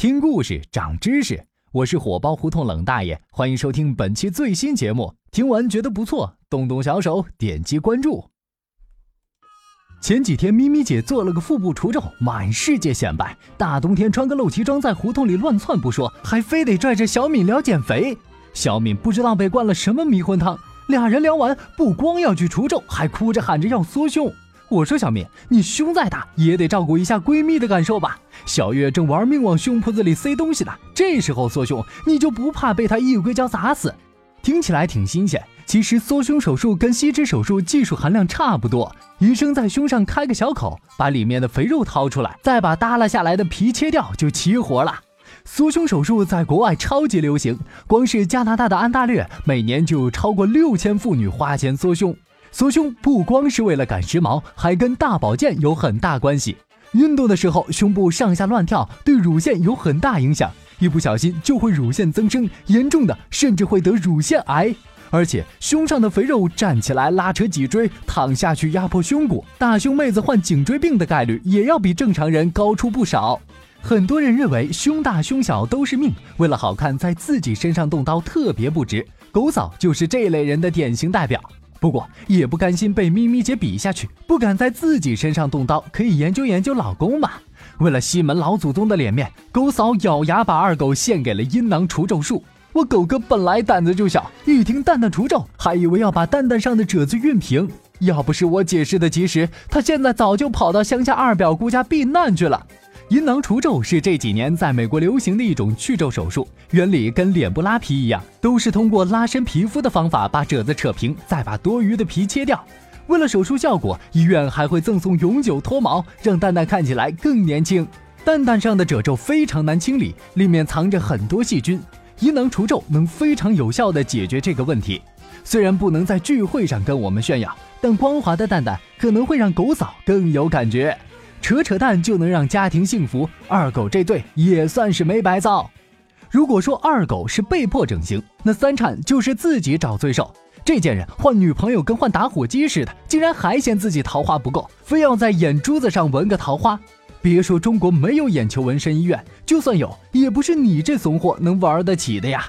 听故事长知识，我是火爆胡同冷大爷，欢迎收听本期最新节目。听完觉得不错，动动小手点击关注。前几天咪咪姐做了个腹部除皱，满世界显摆。大冬天穿个露脐装在胡同里乱窜不说，还非得拽着小敏聊减肥。小敏不知道被灌了什么迷魂汤，俩人聊完不光要去除皱，还哭着喊着要缩胸。我说小敏，你胸再大也得照顾一下闺蜜的感受吧。小月正玩命往胸脯子里塞东西呢，这时候缩胸，你就不怕被她一硅胶砸死？听起来挺新鲜，其实缩胸手术跟吸脂手术技术含量差不多。医生在胸上开个小口，把里面的肥肉掏出来，再把耷拉下来的皮切掉，就齐活了。缩胸手术在国外超级流行，光是加拿大的安大略，每年就有超过六千妇女花钱缩胸。缩胸不光是为了赶时髦，还跟大保健有很大关系。运动的时候，胸部上下乱跳，对乳腺有很大影响，一不小心就会乳腺增生，严重的甚至会得乳腺癌。而且胸上的肥肉站起来拉扯脊椎，躺下去压迫胸骨，大胸妹子患颈椎病的概率也要比正常人高出不少。很多人认为胸大胸小都是命，为了好看在自己身上动刀特别不值。狗嫂就是这类人的典型代表。不过也不甘心被咪咪姐比下去，不敢在自己身上动刀，可以研究研究老公嘛。为了西门老祖宗的脸面，狗嫂咬牙把二狗献给了阴囊除皱术。我狗哥本来胆子就小，一听蛋蛋除皱，还以为要把蛋蛋上的褶子熨平。要不是我解释的及时，他现在早就跑到乡下二表姑家避难去了。阴囊除皱是这几年在美国流行的一种去皱手术，原理跟脸部拉皮一样，都是通过拉伸皮肤的方法把褶子扯平，再把多余的皮切掉。为了手术效果，医院还会赠送永久脱毛，让蛋蛋看起来更年轻。蛋蛋上的褶皱非常难清理，里面藏着很多细菌，阴囊除皱能非常有效地解决这个问题。虽然不能在聚会上跟我们炫耀，但光滑的蛋蛋可能会让狗嫂更有感觉。扯扯淡就能让家庭幸福，二狗这对也算是没白造。如果说二狗是被迫整形，那三产就是自己找罪受。这贱人换女朋友跟换打火机似的，竟然还嫌自己桃花不够，非要在眼珠子上纹个桃花。别说中国没有眼球纹身医院，就算有，也不是你这怂货能玩得起的呀。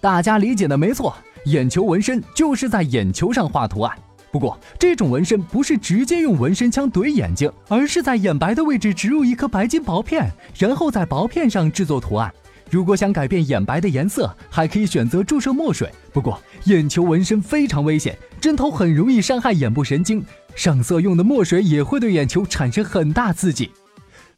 大家理解的没错，眼球纹身就是在眼球上画图案。不过，这种纹身不是直接用纹身枪怼眼睛，而是在眼白的位置植入一颗白金薄片，然后在薄片上制作图案。如果想改变眼白的颜色，还可以选择注射墨水。不过，眼球纹身非常危险，针头很容易伤害眼部神经，上色用的墨水也会对眼球产生很大刺激。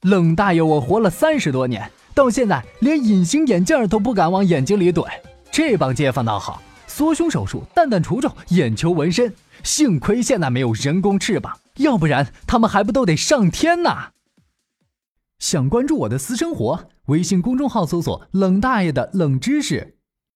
冷大爷，我活了三十多年，到现在连隐形眼镜都不敢往眼睛里怼。这帮街坊倒好，缩胸手术、蛋蛋除皱、眼球纹身。幸亏现在没有人工翅膀，要不然他们还不都得上天呢？想关注我的私生活，微信公众号搜索“冷大爷的冷知识”。